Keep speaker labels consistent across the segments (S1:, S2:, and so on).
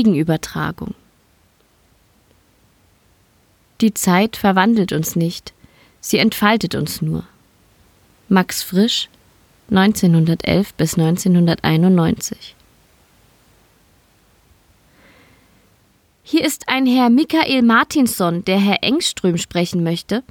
S1: Gegenübertragung. Die Zeit verwandelt uns nicht, sie entfaltet uns nur. Max Frisch, 1911 bis 1991. Hier ist ein Herr Michael Martinsson, der Herr Engström sprechen möchte.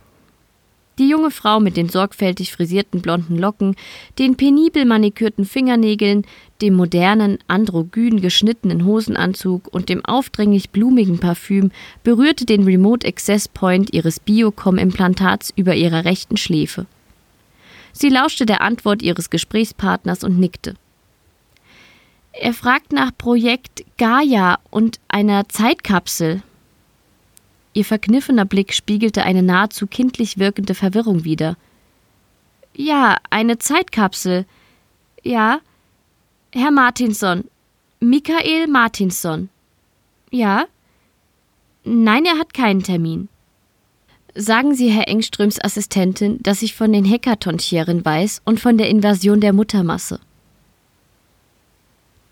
S1: Die junge Frau mit den sorgfältig frisierten blonden Locken, den penibel manikürten Fingernägeln, dem modernen, androgyn geschnittenen Hosenanzug und dem aufdringlich blumigen Parfüm berührte den Remote Access Point ihres Biocom-Implantats über ihrer rechten Schläfe. Sie lauschte der Antwort ihres Gesprächspartners und nickte. Er fragt nach Projekt Gaia und einer Zeitkapsel. Ihr verkniffener Blick spiegelte eine nahezu kindlich wirkende Verwirrung wider. Ja, eine Zeitkapsel. Ja. Herr Martinson. Michael Martinson. Ja. Nein, er hat keinen Termin. Sagen Sie Herr Engströms Assistentin, dass ich von den Hekatontieren weiß und von der Invasion der Muttermasse.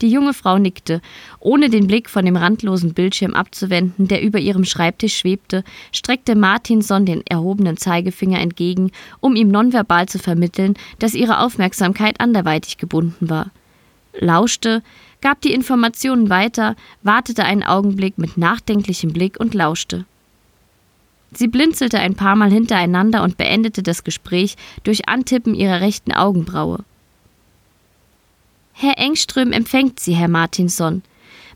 S1: Die junge Frau nickte, ohne den Blick von dem randlosen Bildschirm abzuwenden, der über ihrem Schreibtisch schwebte, streckte Martinson den erhobenen Zeigefinger entgegen, um ihm nonverbal zu vermitteln, dass ihre Aufmerksamkeit anderweitig gebunden war. Lauschte, gab die Informationen weiter, wartete einen Augenblick mit nachdenklichem Blick und lauschte. Sie blinzelte ein paar Mal hintereinander und beendete das Gespräch durch Antippen ihrer rechten Augenbraue. Herr Engström empfängt Sie, Herr Martinson.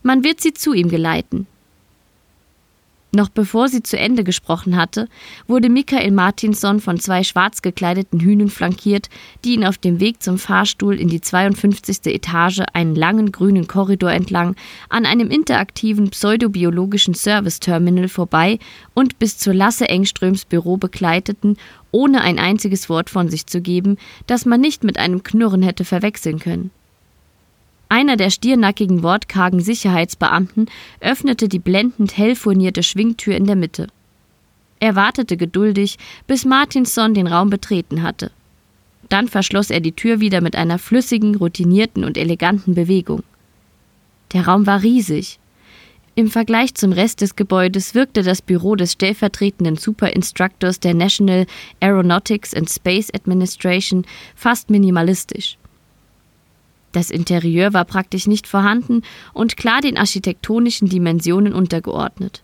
S1: Man wird Sie zu ihm geleiten. Noch bevor sie zu Ende gesprochen hatte, wurde Michael Martinson von zwei schwarz gekleideten Hühnen flankiert, die ihn auf dem Weg zum Fahrstuhl in die 52. Etage einen langen grünen Korridor entlang an einem interaktiven pseudobiologischen Service-Terminal vorbei und bis zur Lasse Engströms Büro begleiteten, ohne ein einziges Wort von sich zu geben, das man nicht mit einem Knurren hätte verwechseln können. Einer der stiernackigen, wortkargen Sicherheitsbeamten öffnete die blendend hell furnierte Schwingtür in der Mitte. Er wartete geduldig, bis Martinson den Raum betreten hatte. Dann verschloss er die Tür wieder mit einer flüssigen, routinierten und eleganten Bewegung. Der Raum war riesig. Im Vergleich zum Rest des Gebäudes wirkte das Büro des stellvertretenden Superinstructors der National Aeronautics and Space Administration fast minimalistisch. Das Interieur war praktisch nicht vorhanden und klar den architektonischen Dimensionen untergeordnet.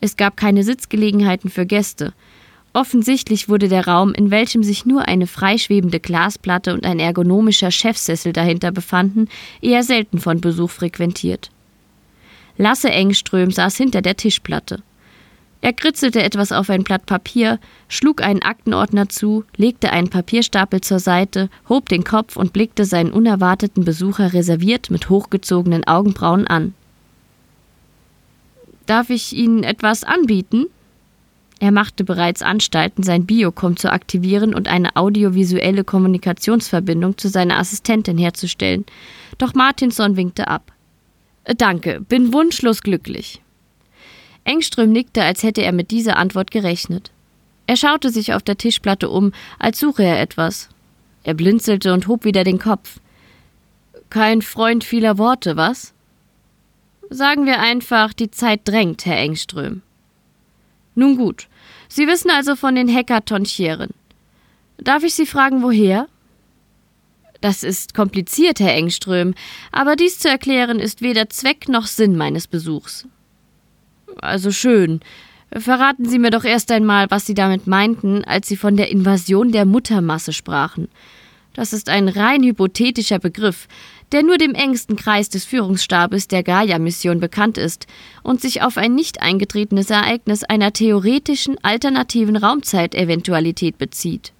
S1: Es gab keine Sitzgelegenheiten für Gäste. Offensichtlich wurde der Raum, in welchem sich nur eine freischwebende Glasplatte und ein ergonomischer Chefsessel dahinter befanden, eher selten von Besuch frequentiert. Lasse Engström saß hinter der Tischplatte. Er kritzelte etwas auf ein Blatt Papier, schlug einen Aktenordner zu, legte einen Papierstapel zur Seite, hob den Kopf und blickte seinen unerwarteten Besucher reserviert mit hochgezogenen Augenbrauen an. Darf ich Ihnen etwas anbieten? Er machte bereits Anstalten, sein Biocom zu aktivieren und eine audiovisuelle Kommunikationsverbindung zu seiner Assistentin herzustellen. Doch Martinson winkte ab. Danke, bin wunschlos glücklich. Engström nickte, als hätte er mit dieser Antwort gerechnet. Er schaute sich auf der Tischplatte um, als suche er etwas. Er blinzelte und hob wieder den Kopf. Kein Freund vieler Worte, was? Sagen wir einfach, die Zeit drängt, Herr Engström. Nun gut, Sie wissen also von den Hackathonchieren. Darf ich Sie fragen, woher? Das ist kompliziert, Herr Engström, aber dies zu erklären ist weder Zweck noch Sinn meines Besuchs. Also schön. Verraten Sie mir doch erst einmal, was Sie damit meinten, als Sie von der Invasion der Muttermasse sprachen. Das ist ein rein hypothetischer Begriff, der nur dem engsten Kreis des Führungsstabes der Gaia-Mission bekannt ist und sich auf ein nicht eingetretenes Ereignis einer theoretischen alternativen Raumzeiteventualität bezieht.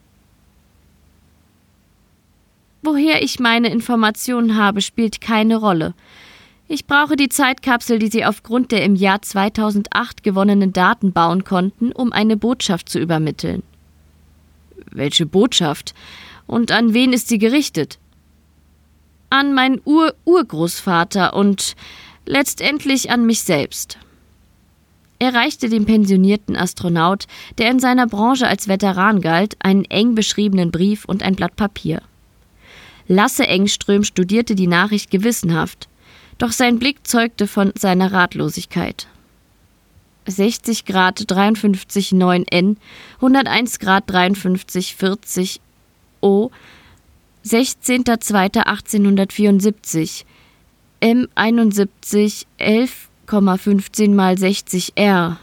S1: Woher ich meine Informationen habe, spielt keine Rolle. Ich brauche die Zeitkapsel, die Sie aufgrund der im Jahr 2008 gewonnenen Daten bauen konnten, um eine Botschaft zu übermitteln. Welche Botschaft? Und an wen ist sie gerichtet? An meinen Ur-Urgroßvater und letztendlich an mich selbst. Er reichte dem pensionierten Astronaut, der in seiner Branche als Veteran galt, einen eng beschriebenen Brief und ein Blatt Papier. Lasse Engström studierte die Nachricht gewissenhaft Doch sein Blick zeugte von seiner Ratlosigkeit. 60 Grad 53 9 N, 101 Grad 53 40 O, 16.02.1874, M 71 11,15 mal 60 R.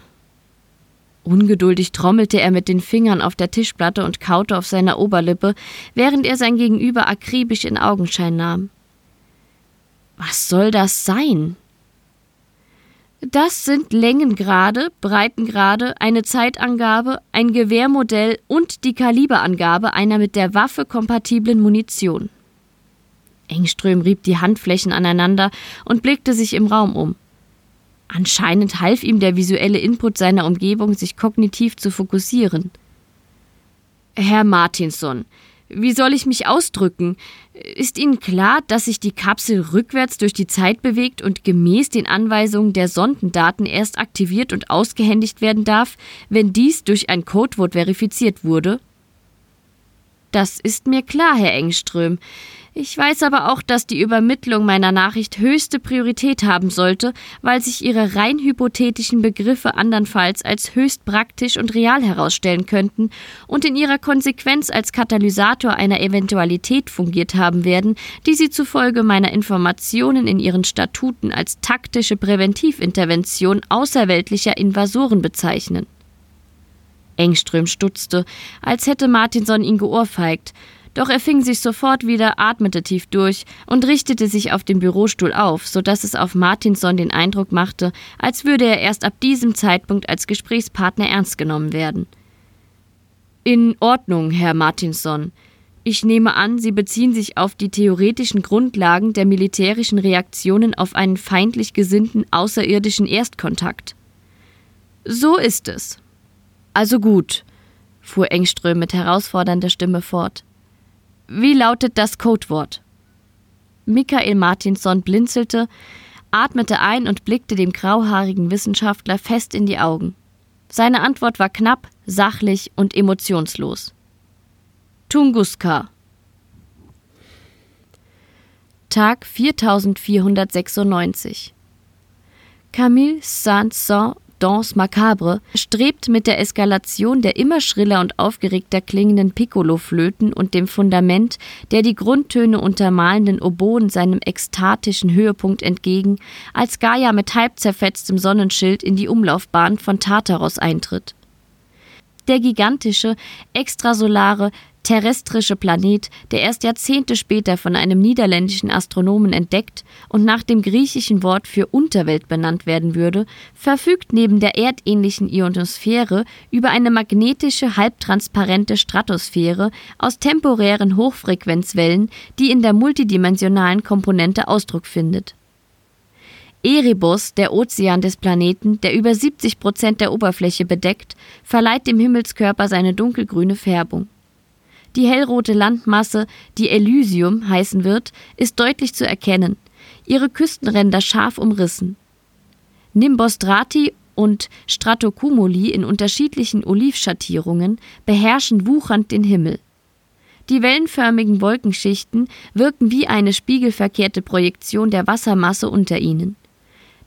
S1: Ungeduldig trommelte er mit den Fingern auf der Tischplatte und kaute auf seiner Oberlippe, während er sein Gegenüber akribisch in Augenschein nahm. Was soll das sein? Das sind Längengrade, Breitengrade, eine Zeitangabe, ein Gewehrmodell und die Kaliberangabe einer mit der Waffe kompatiblen Munition. Engström rieb die Handflächen aneinander und blickte sich im Raum um. Anscheinend half ihm der visuelle Input seiner Umgebung, sich kognitiv zu fokussieren. Herr Martinson, wie soll ich mich ausdrücken? Ist Ihnen klar, dass sich die Kapsel rückwärts durch die Zeit bewegt und gemäß den Anweisungen der Sondendaten erst aktiviert und ausgehändigt werden darf, wenn dies durch ein Codewort verifiziert wurde? Das ist mir klar, Herr Engström. Ich weiß aber auch, dass die Übermittlung meiner Nachricht höchste Priorität haben sollte, weil sich ihre rein hypothetischen Begriffe andernfalls als höchst praktisch und real herausstellen könnten und in ihrer Konsequenz als Katalysator einer Eventualität fungiert haben werden, die sie zufolge meiner Informationen in ihren Statuten als taktische Präventivintervention außerweltlicher Invasoren bezeichnen. Engström stutzte, als hätte Martinson ihn geohrfeigt, doch er fing sich sofort wieder, atmete tief durch und richtete sich auf dem Bürostuhl auf, so dass es auf Martinson den Eindruck machte, als würde er erst ab diesem Zeitpunkt als Gesprächspartner ernst genommen werden. In Ordnung, Herr Martinson. Ich nehme an, Sie beziehen sich auf die theoretischen Grundlagen der militärischen Reaktionen auf einen feindlich gesinnten außerirdischen Erstkontakt. So ist es. Also gut, fuhr Engström mit herausfordernder Stimme fort. Wie lautet das Codewort? Michael Martinson blinzelte, atmete ein und blickte dem grauhaarigen Wissenschaftler fest in die Augen. Seine Antwort war knapp, sachlich und emotionslos. Tunguska. Tag 4496. Camille Saint-Saëns Danse Macabre strebt mit der Eskalation der immer schriller und aufgeregter klingenden Piccolo-Flöten und dem Fundament der die Grundtöne untermalenden Oboen seinem ekstatischen Höhepunkt entgegen, als Gaia mit halb zerfetztem Sonnenschild in die Umlaufbahn von Tartaros eintritt. Der gigantische, extrasolare, terrestrische Planet, der erst Jahrzehnte später von einem niederländischen Astronomen entdeckt und nach dem griechischen Wort für Unterwelt benannt werden würde, verfügt neben der erdähnlichen Ionosphäre über eine magnetische, halbtransparente Stratosphäre aus temporären Hochfrequenzwellen, die in der multidimensionalen Komponente Ausdruck findet. Erebus, der Ozean des Planeten, der über 70 Prozent der Oberfläche bedeckt, verleiht dem Himmelskörper seine dunkelgrüne Färbung. Die hellrote Landmasse, die Elysium heißen wird, ist deutlich zu erkennen, ihre Küstenränder scharf umrissen. Nimbostrati und Stratocumuli in unterschiedlichen Olivschattierungen beherrschen wuchernd den Himmel. Die wellenförmigen Wolkenschichten wirken wie eine spiegelverkehrte Projektion der Wassermasse unter ihnen.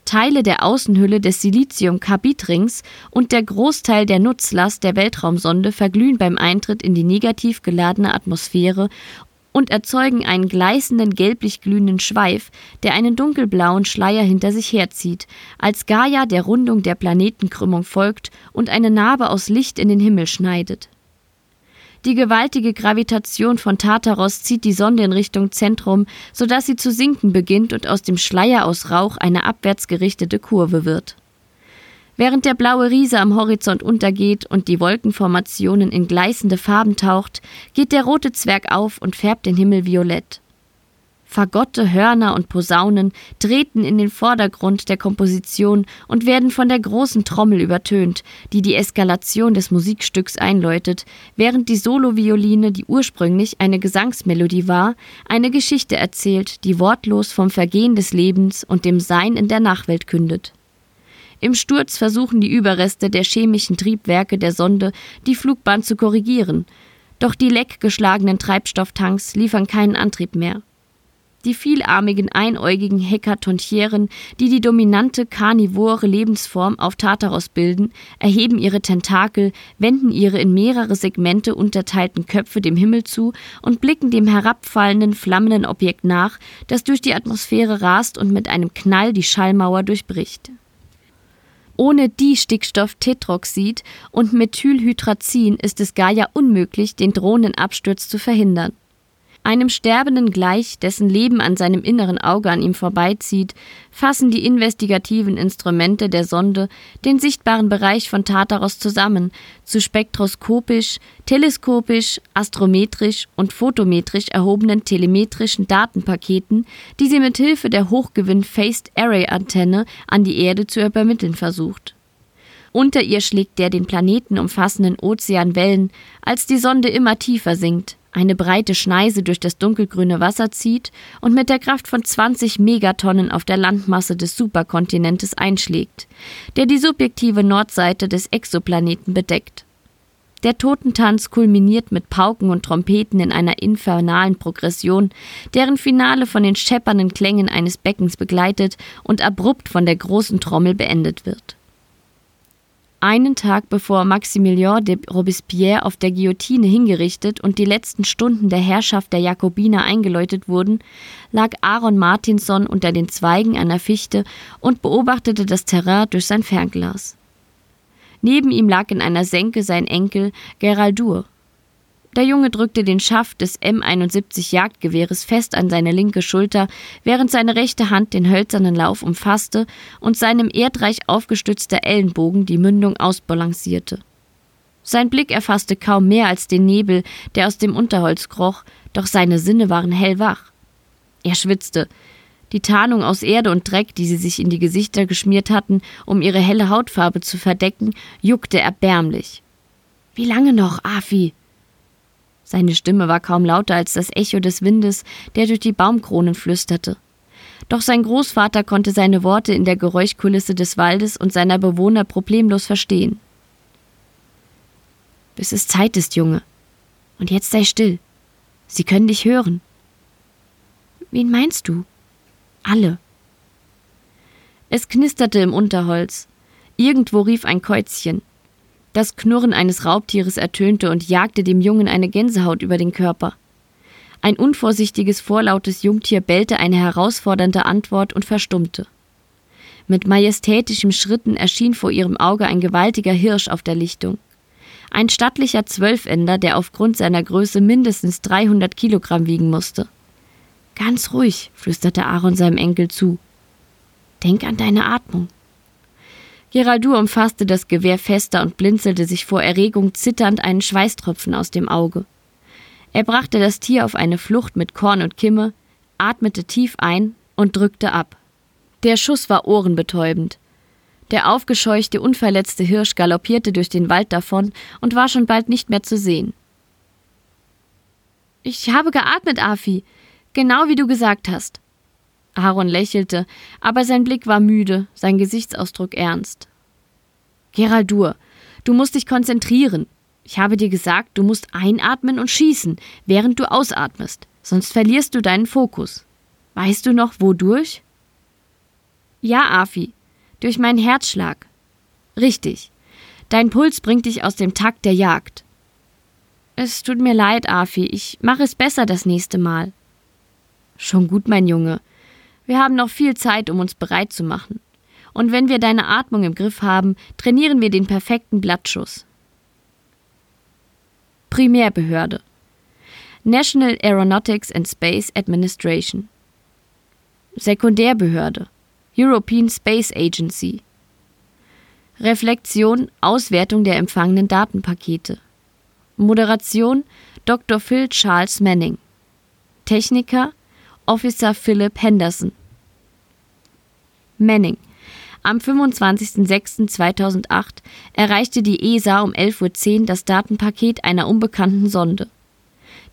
S1: Teile der Außenhülle des Silizium-Carbid-Rings und der Großteil der Nutzlast der Weltraumsonde verglühen beim Eintritt in die negativ geladene Atmosphäre und erzeugen einen gleißenden gelblich glühenden Schweif, der einen dunkelblauen Schleier hinter sich herzieht, als Gaia der Rundung der Planetenkrümmung folgt und eine Narbe aus Licht in den Himmel schneidet. Die gewaltige Gravitation von Tartaros zieht die Sonde in Richtung Zentrum, sodass sie zu sinken beginnt und aus dem Schleier aus Rauch eine abwärts gerichtete Kurve wird. Während der blaue Riese am Horizont untergeht und die Wolkenformationen in gleißende Farben taucht, geht der rote Zwerg auf und färbt den Himmel violett. Fagotte, Hörner und Posaunen treten in den Vordergrund der Komposition und werden von der großen Trommel übertönt, die die Eskalation des Musikstücks einläutet, während die Solovioline, die ursprünglich eine Gesangsmelodie war, eine Geschichte erzählt, die wortlos vom Vergehen des Lebens und dem Sein in der Nachwelt kündet. Im Sturz versuchen die Überreste der chemischen Triebwerke der Sonde, die Flugbahn zu korrigieren, doch die leckgeschlagenen Treibstofftanks liefern keinen Antrieb mehr. Die vielarmigen einäugigen Hekatonchieren, die die dominante karnivore Lebensform auf Tartaros bilden, erheben ihre Tentakel, wenden ihre in mehrere Segmente unterteilten Köpfe dem Himmel zu und blicken dem herabfallenden, flammenden Objekt nach, das durch die Atmosphäre rast und mit einem Knall die Schallmauer durchbricht. Ohne Distickstofftetroxid und Methylhydrazin ist es Gaia unmöglich, den drohenden Absturz zu verhindern einem Sterbenden gleich, dessen Leben an seinem inneren Auge an ihm vorbeizieht, fassen die investigativen Instrumente der Sonde den sichtbaren Bereich von Tartaros zusammen zu spektroskopisch, teleskopisch, astrometrisch und photometrisch erhobenen telemetrischen Datenpaketen, die sie mit Hilfe der Hochgewinn Phased Array Antenne an die Erde zu übermitteln versucht. Unter ihr schlägt der den Planeten umfassenden Ozean Wellen, als die Sonde immer tiefer sinkt, eine breite Schneise durch das dunkelgrüne Wasser zieht und mit der Kraft von 20 Megatonnen auf der Landmasse des Superkontinentes einschlägt, der die subjektive Nordseite des Exoplaneten bedeckt. Der Totentanz kulminiert mit Pauken und Trompeten in einer infernalen Progression, deren Finale von den scheppernden Klängen eines Beckens begleitet und abrupt von der großen Trommel beendet wird. Einen Tag bevor Maximilien de Robespierre auf der Guillotine hingerichtet und die letzten Stunden der Herrschaft der Jakobiner eingeläutet wurden, lag Aaron Martinson unter den Zweigen einer Fichte und beobachtete das Terrain durch sein Fernglas. Neben ihm lag in einer Senke sein Enkel Geraldur, der Junge drückte den Schaft des M71 Jagdgewehres fest an seine linke Schulter, während seine rechte Hand den hölzernen Lauf umfasste und seinem erdreich aufgestützter Ellenbogen die Mündung ausbalancierte. Sein Blick erfasste kaum mehr als den Nebel, der aus dem Unterholz kroch, doch seine Sinne waren hellwach. Er schwitzte. Die Tarnung aus Erde und Dreck, die sie sich in die Gesichter geschmiert hatten, um ihre helle Hautfarbe zu verdecken, juckte erbärmlich. Wie lange noch, Afi? Seine Stimme war kaum lauter als das Echo des Windes, der durch die Baumkronen flüsterte. Doch sein Großvater konnte seine Worte in der Geräuschkulisse des Waldes und seiner Bewohner problemlos verstehen. Bis es Zeit ist, Junge. Und jetzt sei still. Sie können dich hören. Wen meinst du? Alle. Es knisterte im Unterholz. Irgendwo rief ein Käuzchen. Das Knurren eines Raubtieres ertönte und jagte dem Jungen eine Gänsehaut über den Körper. Ein unvorsichtiges, vorlautes Jungtier bellte eine herausfordernde Antwort und verstummte. Mit majestätischen Schritten erschien vor ihrem Auge ein gewaltiger Hirsch auf der Lichtung. Ein stattlicher Zwölfender, der aufgrund seiner Größe mindestens 300 Kilogramm wiegen musste. Ganz ruhig, flüsterte Aaron seinem Enkel zu. Denk an deine Atmung. Geraldur umfasste das Gewehr fester und blinzelte sich vor Erregung zitternd einen Schweißtropfen aus dem Auge. Er brachte das Tier auf eine Flucht mit Korn und Kimme, atmete tief ein und drückte ab. Der Schuss war ohrenbetäubend. Der aufgescheuchte, unverletzte Hirsch galoppierte durch den Wald davon und war schon bald nicht mehr zu sehen. Ich habe geatmet, Afi, genau wie du gesagt hast. Aaron lächelte, aber sein Blick war müde, sein Gesichtsausdruck ernst. Geraldur, du musst dich konzentrieren. Ich habe dir gesagt, du musst einatmen und schießen, während du ausatmest, sonst verlierst du deinen Fokus. Weißt du noch, wodurch? Ja, Afi, durch meinen Herzschlag. Richtig. Dein Puls bringt dich aus dem Takt der Jagd. Es tut mir leid, Afi, ich mache es besser das nächste Mal. Schon gut, mein Junge. Wir haben noch viel Zeit, um uns bereit zu machen. Und wenn wir deine Atmung im Griff haben, trainieren wir den perfekten Blattschuss. Primärbehörde National Aeronautics and Space Administration Sekundärbehörde European Space Agency Reflexion Auswertung der empfangenen Datenpakete Moderation Dr. Phil Charles Manning Techniker Officer Philip Henderson. Manning. Am 25.06.2008 erreichte die ESA um 11.10 Uhr das Datenpaket einer unbekannten Sonde.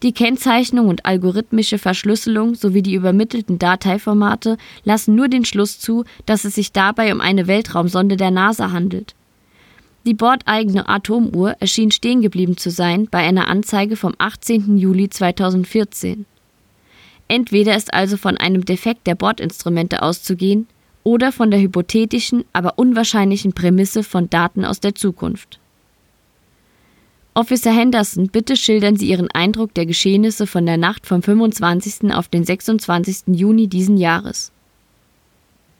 S1: Die Kennzeichnung und algorithmische Verschlüsselung sowie die übermittelten Dateiformate lassen nur den Schluss zu, dass es sich dabei um eine Weltraumsonde der NASA handelt. Die bordeigene Atomuhr erschien stehen geblieben zu sein bei einer Anzeige vom 18. Juli 2014. Entweder ist also von einem Defekt der Bordinstrumente auszugehen oder von der hypothetischen, aber unwahrscheinlichen Prämisse von Daten aus der Zukunft. Officer Henderson, bitte schildern Sie Ihren Eindruck der Geschehnisse von der Nacht vom 25. auf den 26. Juni diesen Jahres.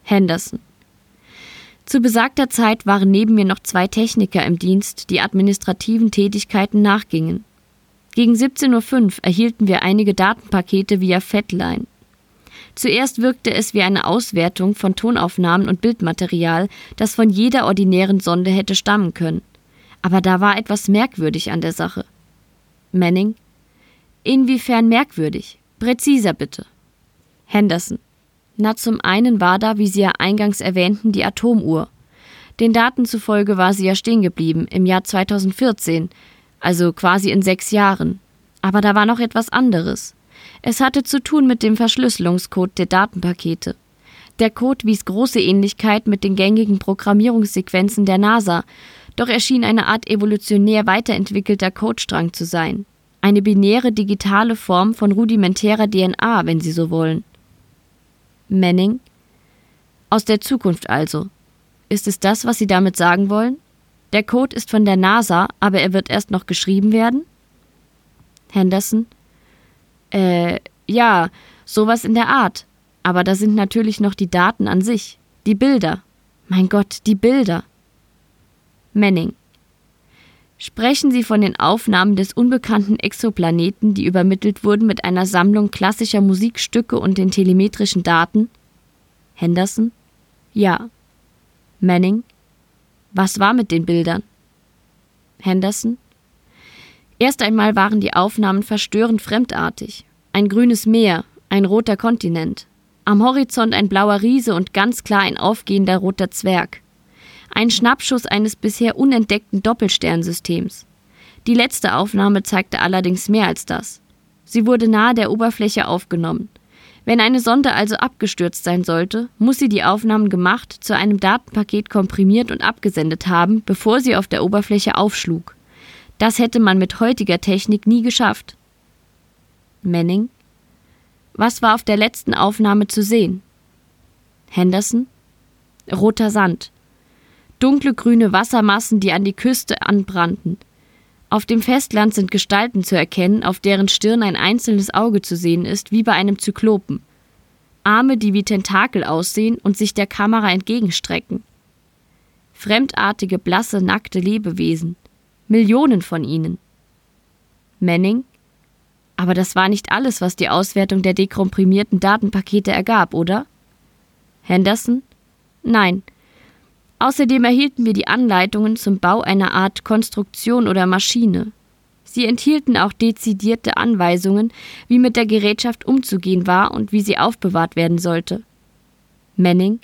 S1: Henderson. Zu besagter Zeit waren neben mir noch zwei Techniker im Dienst, die administrativen Tätigkeiten nachgingen. Gegen 17.05 Uhr erhielten wir einige Datenpakete via Fatline. Zuerst wirkte es wie eine Auswertung von Tonaufnahmen und Bildmaterial, das von jeder ordinären Sonde hätte stammen können. Aber da war etwas merkwürdig an der Sache. Manning? Inwiefern merkwürdig? Präziser bitte. Henderson. Na, zum einen war da, wie Sie ja eingangs erwähnten, die Atomuhr. Den Daten zufolge war sie ja stehen geblieben, im Jahr 2014, also quasi in sechs Jahren. Aber da war noch etwas anderes. Es hatte zu tun mit dem Verschlüsselungscode der Datenpakete. Der Code wies große Ähnlichkeit mit den gängigen Programmierungssequenzen der NASA, doch erschien eine Art evolutionär weiterentwickelter Codestrang zu sein. Eine binäre digitale Form von rudimentärer DNA, wenn Sie so wollen. Manning? Aus der Zukunft also. Ist es das, was Sie damit sagen wollen? Der Code ist von der NASA, aber er wird erst noch geschrieben werden? Henderson? Äh, ja, sowas in der Art. Aber da sind natürlich noch die Daten an sich, die Bilder. Mein Gott, die Bilder. Manning. Sprechen Sie von den Aufnahmen des unbekannten Exoplaneten, die übermittelt wurden mit einer Sammlung klassischer Musikstücke und den telemetrischen Daten? Henderson? Ja. Manning? Was war mit den Bildern? Henderson? Erst einmal waren die Aufnahmen verstörend fremdartig. Ein grünes Meer, ein roter Kontinent. Am Horizont ein blauer Riese und ganz klar ein aufgehender roter Zwerg ein Schnappschuss eines bisher unentdeckten Doppelsternsystems. Die letzte Aufnahme zeigte allerdings mehr als das. Sie wurde nahe der Oberfläche aufgenommen. Wenn eine Sonde also abgestürzt sein sollte, muss sie die Aufnahmen gemacht, zu einem Datenpaket komprimiert und abgesendet haben, bevor sie auf der Oberfläche aufschlug. Das hätte man mit heutiger Technik nie geschafft. Manning? Was war auf der letzten Aufnahme zu sehen? Henderson? Roter Sand dunkle grüne Wassermassen, die an die Küste anbrannten. Auf dem Festland sind Gestalten zu erkennen, auf deren Stirn ein einzelnes Auge zu sehen ist, wie bei einem Zyklopen. Arme, die wie Tentakel aussehen und sich der Kamera entgegenstrecken. Fremdartige, blasse, nackte Lebewesen. Millionen von ihnen. Manning? Aber das war nicht alles, was die Auswertung der dekomprimierten Datenpakete ergab, oder? Henderson? Nein, Außerdem erhielten wir die Anleitungen zum Bau einer Art Konstruktion oder Maschine. Sie enthielten auch dezidierte Anweisungen, wie mit der Gerätschaft umzugehen war und wie sie aufbewahrt werden sollte. Manning?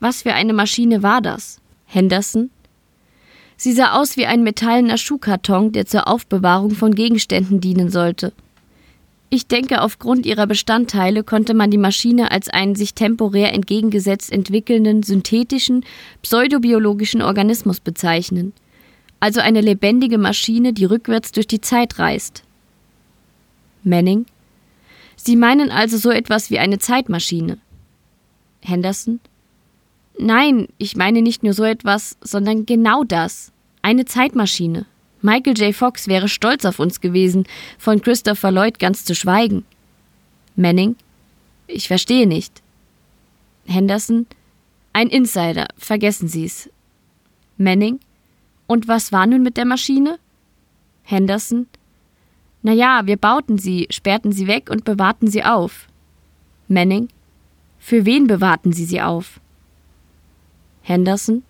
S1: Was für eine Maschine war das? Henderson? Sie sah aus wie ein metallener Schuhkarton, der zur Aufbewahrung von Gegenständen dienen sollte. Ich denke, aufgrund ihrer Bestandteile konnte man die Maschine als einen sich temporär entgegengesetzt entwickelnden synthetischen, pseudobiologischen Organismus bezeichnen. Also eine lebendige Maschine, die rückwärts durch die Zeit reist. Manning? Sie meinen also so etwas wie eine Zeitmaschine. Henderson? Nein, ich meine nicht nur so etwas, sondern genau das. Eine Zeitmaschine. Michael J. Fox wäre stolz auf uns gewesen, von Christopher Lloyd ganz zu schweigen. Manning? Ich verstehe nicht. Henderson? Ein Insider, vergessen Sie's. Manning? Und was war nun mit der Maschine? Henderson? Na ja, wir bauten sie, sperrten sie weg und bewahrten sie auf. Manning? Für wen bewahrten sie sie auf? Henderson?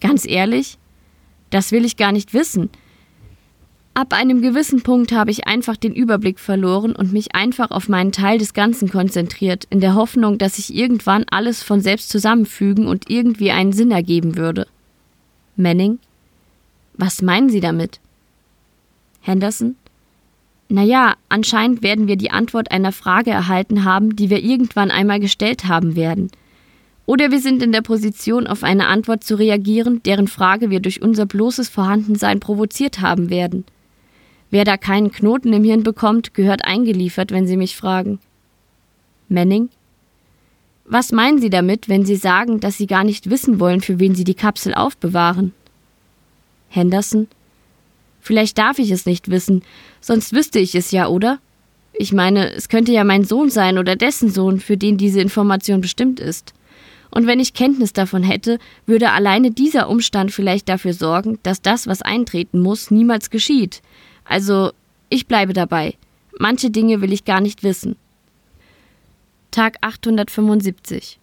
S1: Ganz ehrlich? Das will ich gar nicht wissen. Ab einem gewissen Punkt habe ich einfach den Überblick verloren und mich einfach auf meinen Teil des Ganzen konzentriert, in der Hoffnung, dass sich irgendwann alles von selbst zusammenfügen und irgendwie einen Sinn ergeben würde. Manning? Was meinen Sie damit? Henderson? Naja, anscheinend werden wir die Antwort einer Frage erhalten haben, die wir irgendwann einmal gestellt haben werden. Oder wir sind in der Position, auf eine Antwort zu reagieren, deren Frage wir durch unser bloßes Vorhandensein provoziert haben werden. Wer da keinen Knoten im Hirn bekommt, gehört eingeliefert, wenn Sie mich fragen. Manning. Was meinen Sie damit, wenn Sie sagen, dass Sie gar nicht wissen wollen, für wen Sie die Kapsel aufbewahren? Henderson. Vielleicht darf ich es nicht wissen, sonst wüsste ich es ja, oder? Ich meine, es könnte ja mein Sohn sein oder dessen Sohn, für den diese Information bestimmt ist. Und wenn ich Kenntnis davon hätte, würde alleine dieser Umstand vielleicht dafür sorgen, dass das, was eintreten muss, niemals geschieht. Also, ich bleibe dabei. Manche Dinge will ich gar nicht wissen. Tag 875.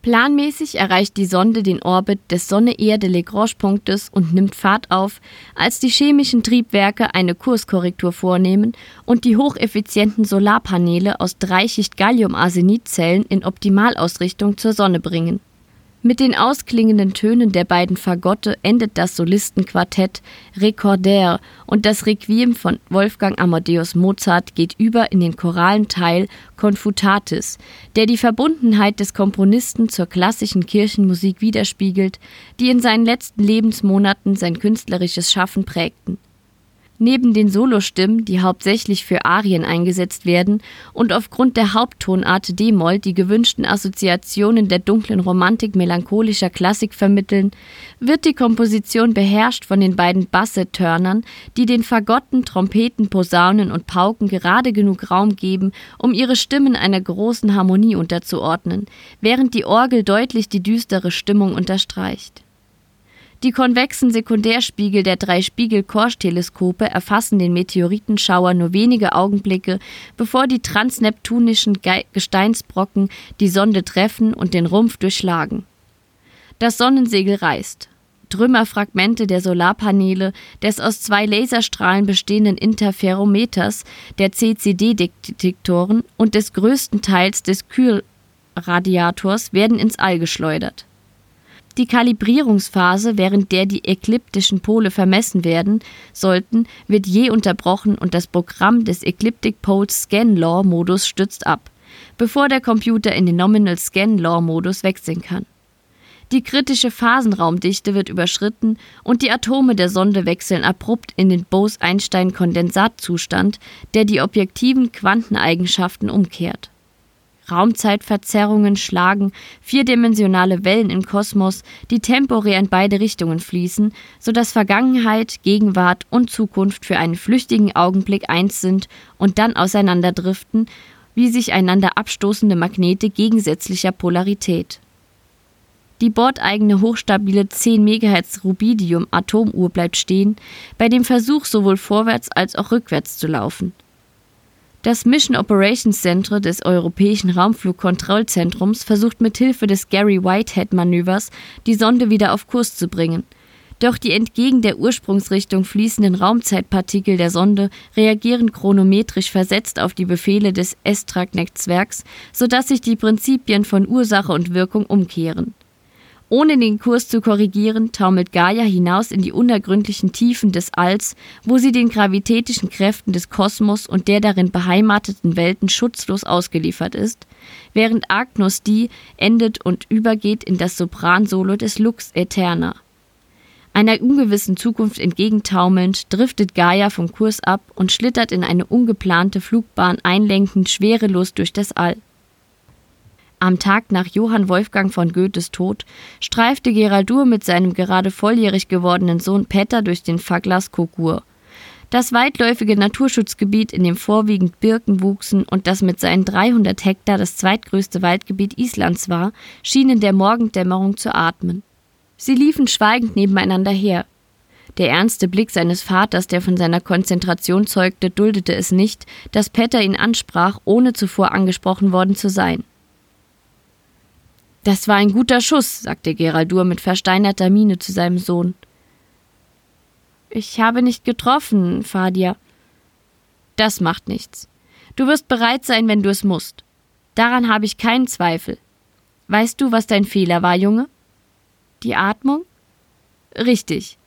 S1: Planmäßig erreicht die Sonde den Orbit des Sonne-Erde-Lagrange-Punktes und nimmt Fahrt auf, als die chemischen Triebwerke eine Kurskorrektur vornehmen und die hocheffizienten Solarpaneele aus Dreischicht Gallium-Arsenid-Zellen in Optimalausrichtung zur Sonne bringen mit den ausklingenden Tönen der beiden Fagotte endet das Solistenquartett Recordaire und das Requiem von Wolfgang Amadeus Mozart geht über in den choralen Teil Confutatis, der die Verbundenheit des Komponisten zur klassischen Kirchenmusik widerspiegelt, die in seinen letzten Lebensmonaten sein künstlerisches Schaffen prägten Neben den Solostimmen, die hauptsächlich für Arien eingesetzt werden und aufgrund der Haupttonart d-Moll die gewünschten Assoziationen der dunklen Romantik melancholischer Klassik vermitteln, wird die Komposition beherrscht von den beiden Bassetörnern, die den Fagotten, Trompeten, Posaunen und Pauken gerade genug Raum geben, um ihre Stimmen einer großen Harmonie unterzuordnen, während die Orgel deutlich die düstere Stimmung unterstreicht die konvexen Sekundärspiegel der drei Spiegel-Korsch-Teleskope erfassen den Meteoritenschauer nur wenige Augenblicke, bevor die transneptunischen Gesteinsbrocken die Sonde treffen und den Rumpf durchschlagen. Das Sonnensegel reißt. Trümmerfragmente der Solarpaneele, des aus zwei Laserstrahlen bestehenden Interferometers, der CCD-Detektoren und des größten Teils des Kühlradiators werden ins All geschleudert. Die Kalibrierungsphase, während der die ekliptischen Pole vermessen werden sollten, wird je unterbrochen und das Programm des Ecliptic Pole Scan Law Modus stützt ab, bevor der Computer in den Nominal Scan Law Modus wechseln kann. Die kritische Phasenraumdichte wird überschritten und die Atome der Sonde wechseln abrupt in den Bose-Einstein-Kondensatzustand, der die objektiven Quanteneigenschaften umkehrt. Raumzeitverzerrungen schlagen vierdimensionale Wellen im Kosmos, die temporär in beide Richtungen fließen, sodass Vergangenheit, Gegenwart und Zukunft für einen flüchtigen Augenblick eins sind und dann auseinanderdriften, wie sich einander abstoßende Magnete gegensätzlicher Polarität. Die bordeigene hochstabile 10 MHz Rubidium Atomuhr bleibt stehen, bei dem Versuch sowohl vorwärts als auch rückwärts zu laufen. Das Mission Operations Center des Europäischen Raumflugkontrollzentrums versucht mithilfe des Gary Whitehead-Manövers die Sonde wieder auf Kurs zu bringen. Doch die entgegen der Ursprungsrichtung fließenden Raumzeitpartikel der Sonde reagieren chronometrisch versetzt auf die Befehle des S-Track-Netzwerks, sodass sich die Prinzipien von Ursache und Wirkung umkehren. Ohne den Kurs zu korrigieren, taumelt Gaia hinaus in die unergründlichen Tiefen des Alls, wo sie den gravitätischen Kräften des Kosmos und der darin beheimateten Welten schutzlos ausgeliefert ist, während Agnus die endet und übergeht in das Sopransolo des Lux Aeterna. Einer ungewissen Zukunft entgegentaumelnd, driftet Gaia vom Kurs ab und schlittert in eine ungeplante Flugbahn einlenkend schwerelos durch das All. Am Tag nach Johann Wolfgang von Goethes Tod streifte Geraldur mit seinem gerade volljährig gewordenen Sohn Petter durch den Faglas Kogur. Das weitläufige Naturschutzgebiet, in dem vorwiegend Birken wuchsen und das mit seinen 300 Hektar das zweitgrößte Waldgebiet Islands war, schien in der Morgendämmerung zu atmen. Sie liefen schweigend nebeneinander her. Der ernste Blick seines Vaters, der von seiner Konzentration zeugte, duldete es nicht, dass Petter ihn ansprach, ohne zuvor angesprochen worden zu sein. Das war ein guter Schuss, sagte Geraldur mit versteinerter Miene zu seinem Sohn. Ich habe nicht getroffen, Fadia. Das macht nichts. Du wirst bereit sein, wenn du es musst. Daran habe ich keinen Zweifel. Weißt du, was dein Fehler war, Junge? Die Atmung? Richtig.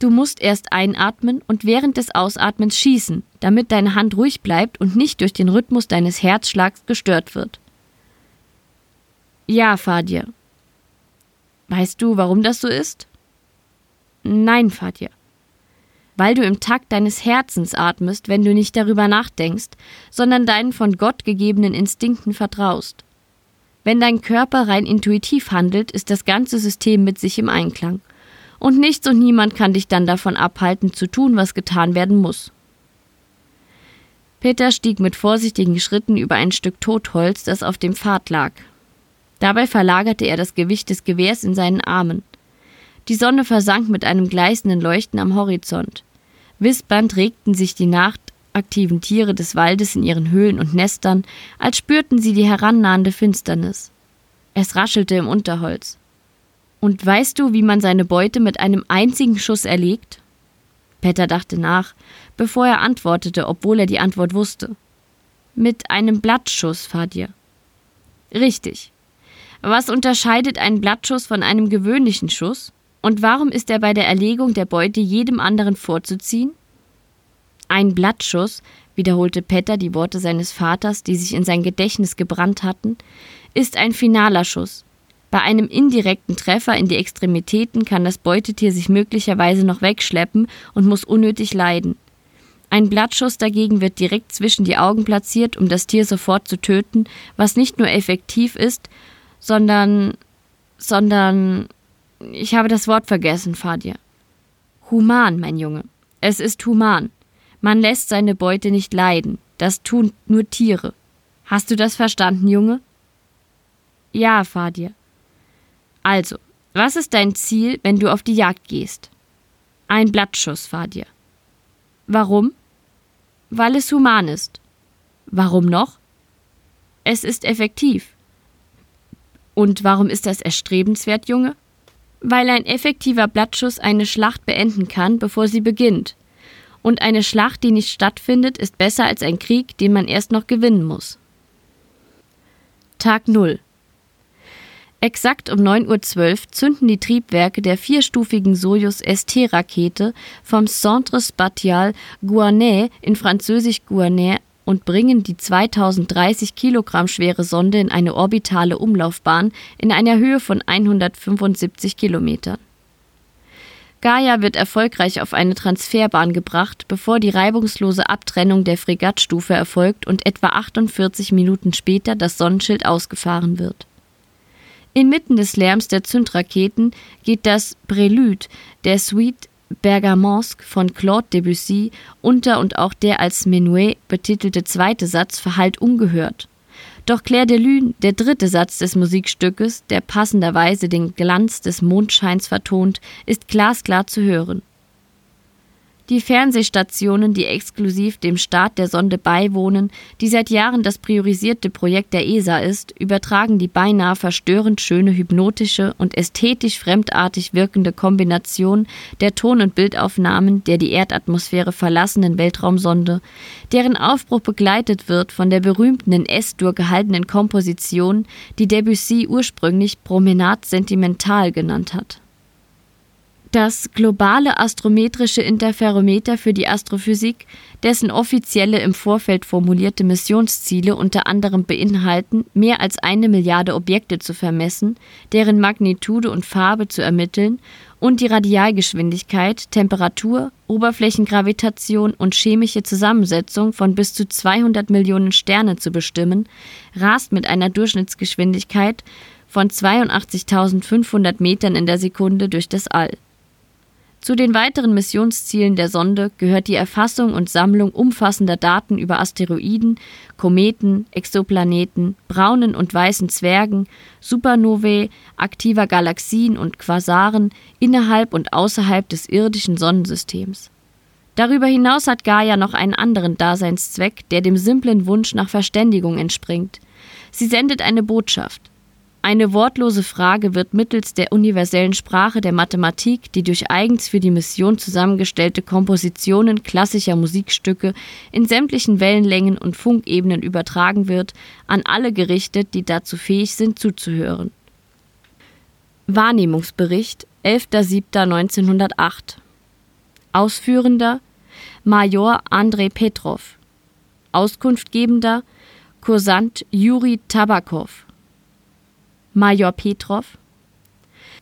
S1: Du musst erst einatmen und während des Ausatmens schießen, damit deine Hand ruhig bleibt und nicht durch den Rhythmus deines Herzschlags gestört wird. Ja, Fadir. Weißt du, warum das so ist? Nein, Fadir. weil du im Takt deines Herzens atmest, wenn du nicht darüber nachdenkst, sondern deinen von Gott gegebenen Instinkten vertraust. Wenn dein Körper rein intuitiv handelt, ist das ganze System mit sich im Einklang. Und nichts und niemand kann dich dann davon abhalten, zu tun, was getan werden muss. Peter stieg mit vorsichtigen Schritten über ein Stück Totholz, das auf dem Pfad lag. Dabei verlagerte er das Gewicht des Gewehrs in seinen Armen. Die Sonne versank mit einem gleißenden Leuchten am Horizont. Wispernd regten sich die nachtaktiven Tiere des Waldes in ihren Höhlen und Nestern, als spürten sie die herannahende Finsternis. Es raschelte im Unterholz. Und weißt du, wie man seine Beute mit einem einzigen Schuss erlegt? Peter dachte nach, bevor er antwortete, obwohl er die Antwort wusste. Mit einem Blattschuss, Fadir. Richtig. Was unterscheidet einen Blattschuss von einem gewöhnlichen Schuss? Und warum ist er bei der Erlegung der Beute jedem anderen vorzuziehen? Ein Blattschuss, wiederholte Petter die Worte seines Vaters, die sich in sein Gedächtnis gebrannt hatten, ist ein finaler Schuss. Bei einem indirekten Treffer in die Extremitäten kann das Beutetier sich möglicherweise noch wegschleppen und muss unnötig leiden. Ein Blattschuss dagegen wird direkt zwischen die Augen platziert, um das Tier sofort zu töten, was nicht nur effektiv ist, sondern sondern ich habe das Wort vergessen, Fadir. Human, mein Junge. Es ist human. Man lässt seine Beute nicht leiden. Das tun nur Tiere. Hast du das verstanden, Junge? Ja, Fadir. Also, was ist dein Ziel, wenn du auf die Jagd gehst? Ein Blattschuss, Fadir. Warum? Weil es human ist. Warum noch? Es ist effektiv. Und warum ist das erstrebenswert, Junge? weil ein effektiver Blattschuss eine Schlacht beenden kann, bevor sie beginnt. Und eine Schlacht, die nicht stattfindet, ist besser als ein Krieg, den man erst noch gewinnen muss. Tag 0 Exakt um 9.12 Uhr zünden die Triebwerke der vierstufigen Sojus ST-Rakete vom Centre Spatial Guanais in Französisch Guanais und bringen die 2030 Kilogramm schwere Sonde in eine orbitale Umlaufbahn in einer Höhe von 175 Kilometern. Gaia wird erfolgreich auf eine Transferbahn gebracht, bevor die reibungslose Abtrennung der Fregattstufe erfolgt und etwa 48 Minuten später das Sonnenschild ausgefahren wird. Inmitten des Lärms der Zündraketen geht das Prelude der Suite Bergamonsk von Claude Debussy unter und auch der als Menuet betitelte zweite Satz verhallt ungehört. Doch Claire de Lune, der dritte Satz des Musikstückes, der passenderweise den Glanz des Mondscheins vertont, ist glasklar zu hören. Die Fernsehstationen, die exklusiv dem Start der Sonde beiwohnen, die seit Jahren das priorisierte Projekt der ESA ist, übertragen die beinahe verstörend schöne hypnotische und ästhetisch fremdartig wirkende Kombination der Ton- und Bildaufnahmen der die Erdatmosphäre verlassenen Weltraumsonde, deren Aufbruch begleitet wird von der berühmten in S-Dur gehaltenen Komposition, die Debussy ursprünglich Promenade Sentimental genannt hat. Das globale astrometrische Interferometer für die Astrophysik, dessen offizielle im Vorfeld formulierte Missionsziele unter anderem beinhalten, mehr als eine Milliarde Objekte zu vermessen, deren Magnitude und Farbe zu ermitteln und die Radialgeschwindigkeit, Temperatur, Oberflächengravitation und chemische Zusammensetzung von bis zu 200 Millionen Sternen zu bestimmen, rast mit einer Durchschnittsgeschwindigkeit von 82.500 Metern in der Sekunde durch das All. Zu den weiteren Missionszielen der Sonde gehört die Erfassung und Sammlung umfassender Daten über Asteroiden, Kometen, Exoplaneten, braunen und weißen Zwergen, Supernovae, aktiver Galaxien und Quasaren innerhalb und außerhalb des irdischen Sonnensystems. Darüber hinaus hat Gaia noch einen anderen Daseinszweck, der dem simplen Wunsch nach Verständigung entspringt. Sie sendet eine Botschaft. Eine wortlose Frage wird mittels der universellen Sprache der Mathematik, die durch eigens für die Mission zusammengestellte Kompositionen klassischer Musikstücke in sämtlichen Wellenlängen und Funkebenen übertragen wird, an alle gerichtet, die dazu fähig sind, zuzuhören. Wahrnehmungsbericht 11.07.1908 Ausführender Major Andrei Petrov. Auskunftgebender Kursant Juri Tabakow Major Petrov.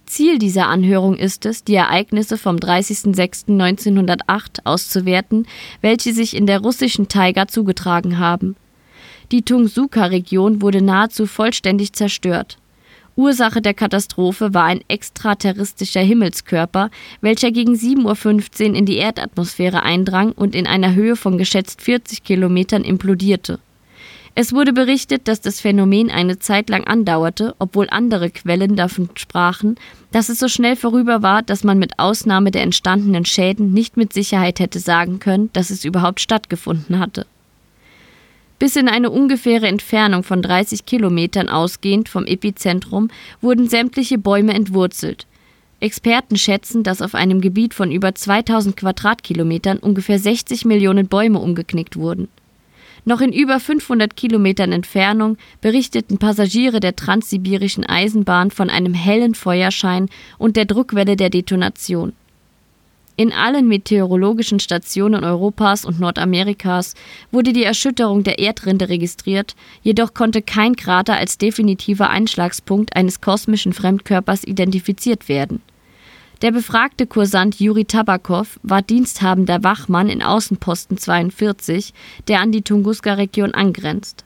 S1: Ziel dieser Anhörung ist es, die Ereignisse vom 30.06.1908 auszuwerten, welche sich in der russischen Taiga zugetragen haben. Die Tungsuka-Region wurde nahezu vollständig zerstört. Ursache der Katastrophe war ein extraterrestrischer Himmelskörper, welcher gegen 7.15 Uhr in die Erdatmosphäre eindrang und in einer Höhe von geschätzt 40 Kilometern implodierte. Es wurde berichtet, dass das Phänomen eine Zeit lang andauerte, obwohl andere Quellen davon sprachen, dass es so schnell vorüber war, dass man mit Ausnahme der entstandenen Schäden nicht mit Sicherheit hätte sagen können, dass es überhaupt stattgefunden hatte. Bis in eine ungefähre Entfernung von 30 Kilometern ausgehend vom Epizentrum wurden sämtliche Bäume entwurzelt. Experten schätzen, dass auf einem Gebiet von über 2000 Quadratkilometern ungefähr 60 Millionen Bäume umgeknickt wurden. Noch in über 500 Kilometern Entfernung berichteten Passagiere der transsibirischen Eisenbahn von einem hellen Feuerschein und der Druckwelle der Detonation. In allen meteorologischen Stationen Europas und Nordamerikas wurde die Erschütterung der Erdrinde registriert, jedoch konnte kein Krater als definitiver Einschlagspunkt eines kosmischen Fremdkörpers identifiziert werden. Der befragte Kursant Juri Tabakow war diensthabender Wachmann in Außenposten 42, der an die Tunguska-Region angrenzt.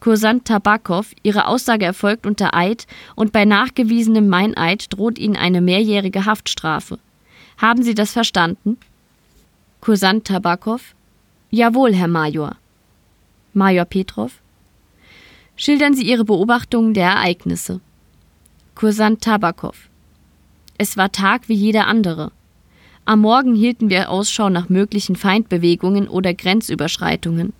S1: Kursant Tabakow, ihre Aussage erfolgt unter Eid und bei nachgewiesenem Meineid droht ihnen eine mehrjährige Haftstrafe. Haben Sie das verstanden? Kursant Tabakow. Jawohl, Herr Major. Major Petrov. Schildern Sie Ihre Beobachtungen der Ereignisse. Kursant Tabakow. Es war Tag wie jeder andere. Am Morgen hielten wir Ausschau nach möglichen Feindbewegungen oder Grenzüberschreitungen.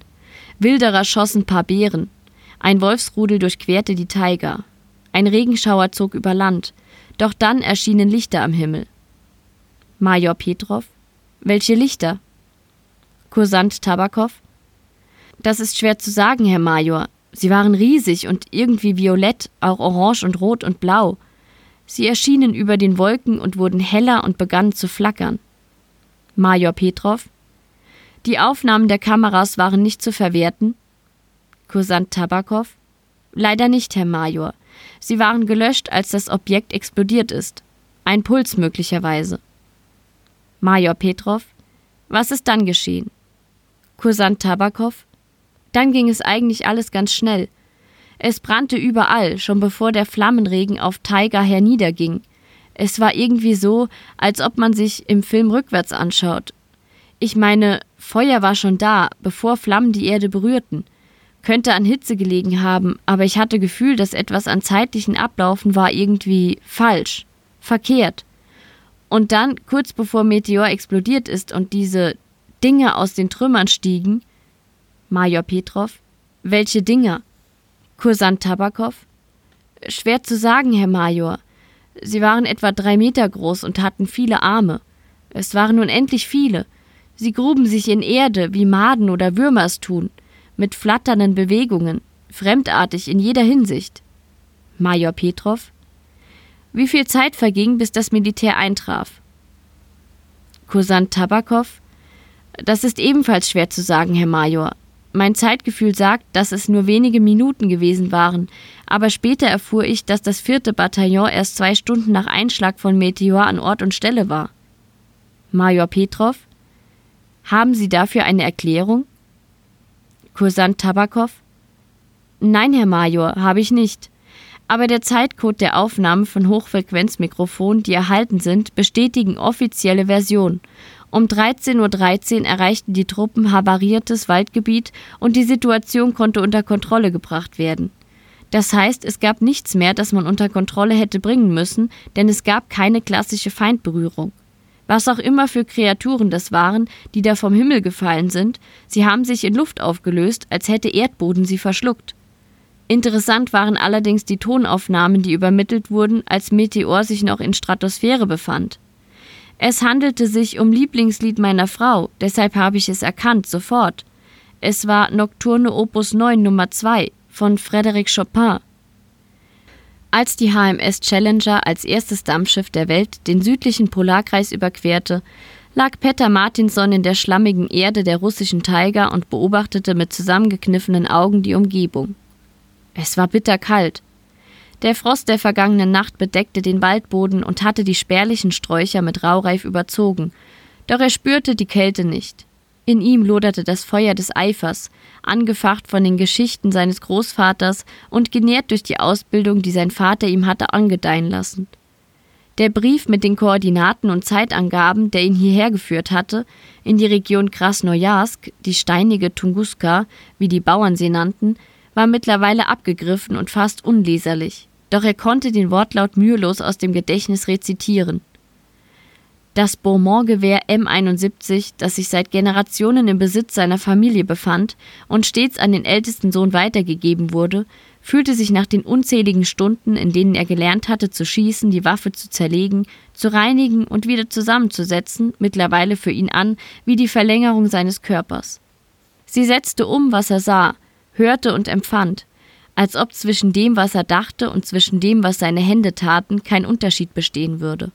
S1: Wilderer schossen paar Bären. Ein Wolfsrudel durchquerte die Taiga. Ein Regenschauer zog über Land. Doch dann erschienen Lichter am Himmel. Major Petrov. Welche Lichter? Kursant Tabakow. Das ist schwer zu sagen, Herr Major. Sie waren riesig und irgendwie violett, auch orange und rot und blau. Sie erschienen über den Wolken und wurden heller und begannen zu flackern. Major Petrov. Die Aufnahmen der Kameras waren nicht zu verwerten. Kursant Tabakow. Leider nicht, Herr Major. Sie waren gelöscht, als das Objekt explodiert ist. Ein Puls möglicherweise. Major Petrov. Was ist dann geschehen? Kursant Tabakow. Dann ging es eigentlich alles ganz schnell. Es brannte überall, schon bevor der Flammenregen auf Taiga herniederging. Es war irgendwie so, als ob man sich im Film rückwärts anschaut. Ich meine, Feuer war schon da, bevor Flammen die Erde berührten. Könnte an Hitze gelegen haben, aber ich hatte Gefühl, dass etwas an zeitlichen Ablaufen war irgendwie falsch, verkehrt. Und dann, kurz bevor Meteor explodiert ist und diese Dinge aus den Trümmern stiegen, Major Petrov, welche Dinger? Kursant Tabakow? Schwer zu sagen, Herr Major. Sie waren etwa drei Meter groß und hatten viele Arme. Es waren unendlich viele. Sie gruben sich in Erde, wie Maden oder Würmer es tun, mit flatternden Bewegungen, fremdartig in jeder Hinsicht. Major Petrov? Wie viel Zeit verging, bis das Militär eintraf? Kursant Tabakow? Das ist ebenfalls schwer zu sagen, Herr Major. Mein Zeitgefühl sagt, dass es nur wenige Minuten gewesen waren, aber später erfuhr ich, dass das vierte Bataillon erst zwei Stunden nach Einschlag von Meteor an Ort und Stelle war. Major Petrov? Haben Sie dafür eine Erklärung? Kursant Tabakow? Nein, Herr Major, habe ich nicht aber der Zeitcode der Aufnahmen von Hochfrequenzmikrofonen, die erhalten sind, bestätigen offizielle Version. Um 13.13 Uhr .13 erreichten die Truppen havariertes Waldgebiet und die Situation konnte unter Kontrolle gebracht werden. Das heißt, es gab nichts mehr, das man unter Kontrolle hätte bringen müssen, denn es gab keine klassische Feindberührung. Was auch immer für Kreaturen das waren, die da vom Himmel gefallen sind, sie haben sich in Luft aufgelöst, als hätte Erdboden sie verschluckt. Interessant waren allerdings die Tonaufnahmen, die übermittelt wurden, als Meteor sich noch in Stratosphäre befand. Es handelte sich um Lieblingslied meiner Frau, deshalb habe ich es erkannt, sofort. Es war Nocturne Opus 9 Nummer 2 von Frédéric Chopin. Als die HMS Challenger als erstes Dampfschiff der Welt den südlichen Polarkreis überquerte, lag Peter Martinson in der schlammigen Erde der russischen Taiga und beobachtete mit zusammengekniffenen Augen die Umgebung. Es war bitterkalt. Der Frost der vergangenen Nacht bedeckte den Waldboden und hatte die spärlichen Sträucher mit Raureif überzogen, doch er spürte die Kälte nicht. In ihm loderte das Feuer des Eifers, angefacht von den Geschichten seines Großvaters und genährt durch die Ausbildung, die sein Vater ihm hatte angedeihen lassen. Der Brief mit den Koordinaten und Zeitangaben, der ihn hierher geführt hatte, in die Region Krasnojarsk, die steinige Tunguska, wie die Bauern sie nannten, war mittlerweile abgegriffen und fast unleserlich. Doch er konnte den Wortlaut mühelos aus dem Gedächtnis rezitieren. Das Beaumont-Gewehr M71, das sich seit Generationen im Besitz seiner Familie befand und stets an den ältesten Sohn weitergegeben wurde, fühlte sich nach den unzähligen Stunden, in denen er gelernt hatte zu schießen, die Waffe zu zerlegen, zu reinigen und wieder zusammenzusetzen, mittlerweile für ihn an wie die Verlängerung seines Körpers. Sie setzte um, was er sah, hörte und empfand, als ob zwischen dem, was er dachte und zwischen dem, was seine Hände taten, kein Unterschied bestehen würde.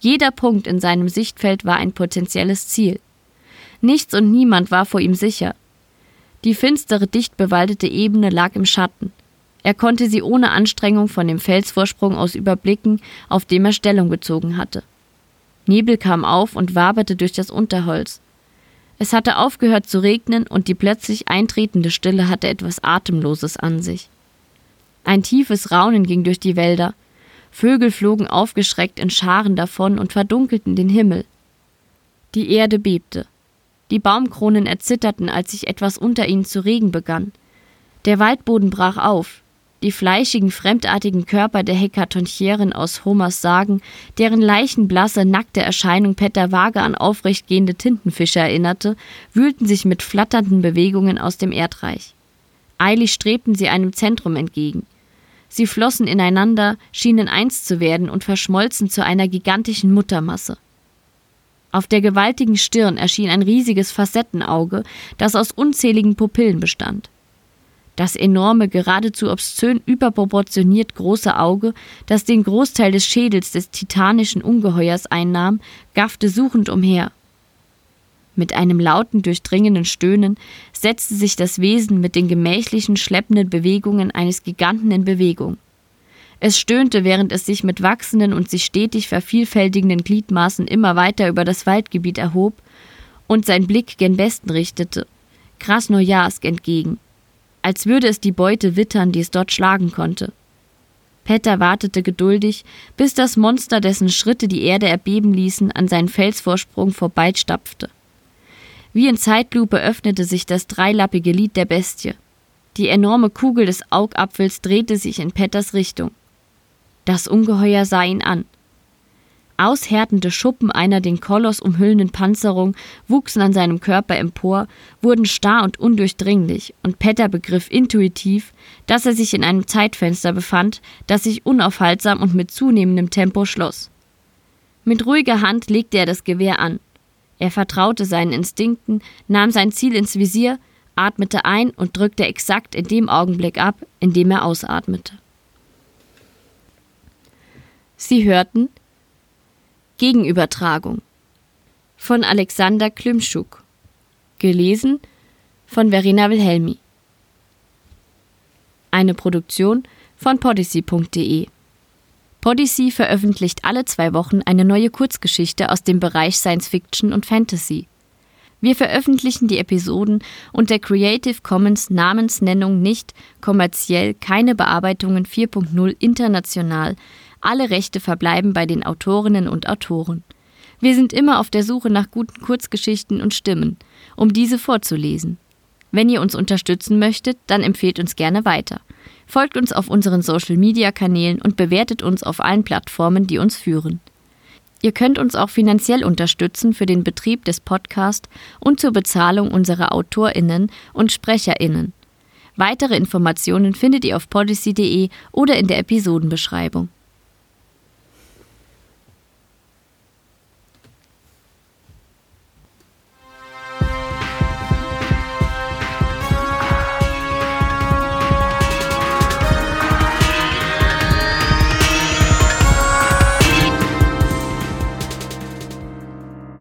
S1: Jeder Punkt in seinem Sichtfeld war ein potenzielles Ziel. Nichts und niemand war vor ihm sicher. Die finstere, dicht bewaldete Ebene lag im Schatten. Er konnte sie ohne Anstrengung von dem Felsvorsprung aus überblicken, auf dem er Stellung bezogen hatte. Nebel kam auf und waberte durch das Unterholz. Es hatte aufgehört zu regnen und die plötzlich eintretende Stille hatte etwas Atemloses an sich. Ein tiefes Raunen ging durch die Wälder, Vögel flogen aufgeschreckt in Scharen davon und verdunkelten den Himmel. Die Erde bebte. Die Baumkronen erzitterten, als sich etwas unter ihnen zu regen begann. Der Waldboden brach auf. Die fleischigen, fremdartigen Körper der Hekatonchieren aus Homers Sagen, deren leichenblasse, nackte Erscheinung Petter vage an aufrecht gehende Tintenfische erinnerte, wühlten sich mit flatternden Bewegungen aus dem Erdreich. Eilig strebten sie einem Zentrum entgegen. Sie flossen ineinander, schienen eins zu werden und verschmolzen zu einer gigantischen Muttermasse. Auf der gewaltigen Stirn erschien ein riesiges Facettenauge, das aus unzähligen Pupillen bestand. Das enorme, geradezu obszön überproportioniert große Auge, das den Großteil des Schädels des titanischen Ungeheuers einnahm, gaffte suchend umher. Mit einem lauten, durchdringenden Stöhnen setzte sich das Wesen mit den gemächlichen, schleppenden Bewegungen eines Giganten in Bewegung. Es stöhnte, während es sich mit wachsenden und sich stetig vervielfältigenden Gliedmaßen immer weiter über das Waldgebiet erhob und sein Blick gen Westen richtete, Krasnojarsk entgegen, als würde es die Beute wittern, die es dort schlagen konnte. Petter wartete geduldig, bis das Monster, dessen Schritte die Erde erbeben ließen, an seinen Felsvorsprung vorbeistapfte. Wie in Zeitlupe öffnete sich das dreilappige Lid der Bestie. Die enorme Kugel des Augapfels drehte sich in Petters Richtung. Das Ungeheuer sah ihn an. Aushärtende Schuppen einer den Koloss umhüllenden Panzerung wuchsen an seinem Körper empor, wurden starr und undurchdringlich, und Petter begriff intuitiv, dass er sich in einem Zeitfenster befand, das sich unaufhaltsam und mit zunehmendem Tempo schloss. Mit ruhiger Hand legte er das Gewehr an. Er vertraute seinen Instinkten, nahm sein Ziel ins Visier, atmete ein und drückte exakt in dem Augenblick ab, in dem er ausatmete. Sie hörten Gegenübertragung von Alexander Klümschuk. Gelesen von Verena Wilhelmi. Eine Produktion von podyssey.de Podyssey veröffentlicht alle zwei Wochen eine neue Kurzgeschichte aus dem Bereich Science Fiction und Fantasy. Wir veröffentlichen die Episoden unter Creative Commons Namensnennung nicht, kommerziell, keine Bearbeitungen 4.0 international. Alle Rechte verbleiben bei den Autorinnen und Autoren. Wir sind immer auf der Suche nach guten Kurzgeschichten und Stimmen, um diese vorzulesen. Wenn ihr uns unterstützen möchtet, dann empfehlt uns gerne weiter. Folgt uns auf unseren Social-Media-Kanälen und bewertet uns auf allen Plattformen, die uns führen. Ihr könnt uns auch finanziell unterstützen für den Betrieb des Podcasts und zur Bezahlung unserer AutorInnen und SprecherInnen. Weitere Informationen findet ihr auf policy.de oder in der Episodenbeschreibung.